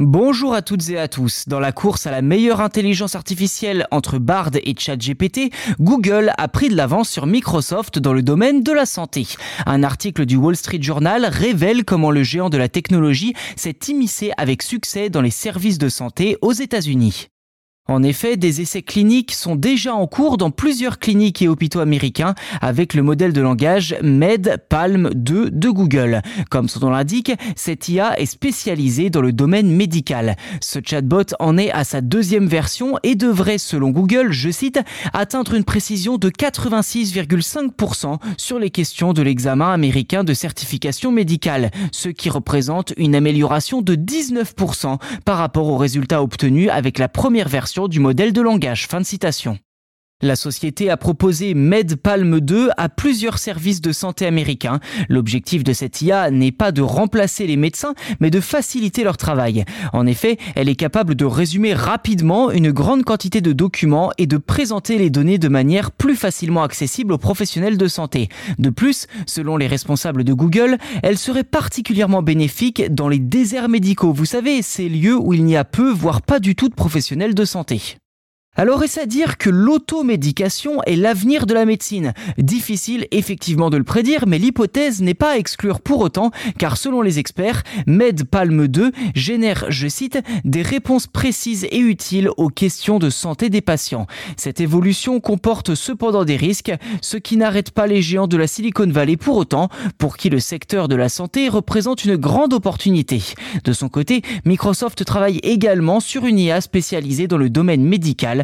Bonjour à toutes et à tous. Dans la course à la meilleure intelligence artificielle entre Bard et ChatGPT, Google a pris de l'avance sur Microsoft dans le domaine de la santé. Un article du Wall Street Journal révèle comment le géant de la technologie s'est immiscé avec succès dans les services de santé aux États-Unis. En effet, des essais cliniques sont déjà en cours dans plusieurs cliniques et hôpitaux américains avec le modèle de langage MedPalm 2 de Google. Comme son nom l'indique, cette IA est spécialisée dans le domaine médical. Ce chatbot en est à sa deuxième version et devrait, selon Google, je cite, atteindre une précision de 86,5% sur les questions de l'examen américain de certification médicale, ce qui représente une amélioration de 19% par rapport aux résultats obtenus avec la première version du modèle de langage. Fin de citation. La société a proposé MedPalm 2 à plusieurs services de santé américains. L'objectif de cette IA n'est pas de remplacer les médecins, mais de faciliter leur travail. En effet, elle est capable de résumer rapidement une grande quantité de documents et de présenter les données de manière plus facilement accessible aux professionnels de santé. De plus, selon les responsables de Google, elle serait particulièrement bénéfique dans les déserts médicaux. Vous savez, ces lieux où il n'y a peu, voire pas du tout de professionnels de santé. Alors est-ce à dire que l'automédication est l'avenir de la médecine? Difficile effectivement de le prédire, mais l'hypothèse n'est pas à exclure pour autant, car selon les experts, MedPalm 2 génère, je cite, des réponses précises et utiles aux questions de santé des patients. Cette évolution comporte cependant des risques, ce qui n'arrête pas les géants de la Silicon Valley pour autant, pour qui le secteur de la santé représente une grande opportunité. De son côté, Microsoft travaille également sur une IA spécialisée dans le domaine médical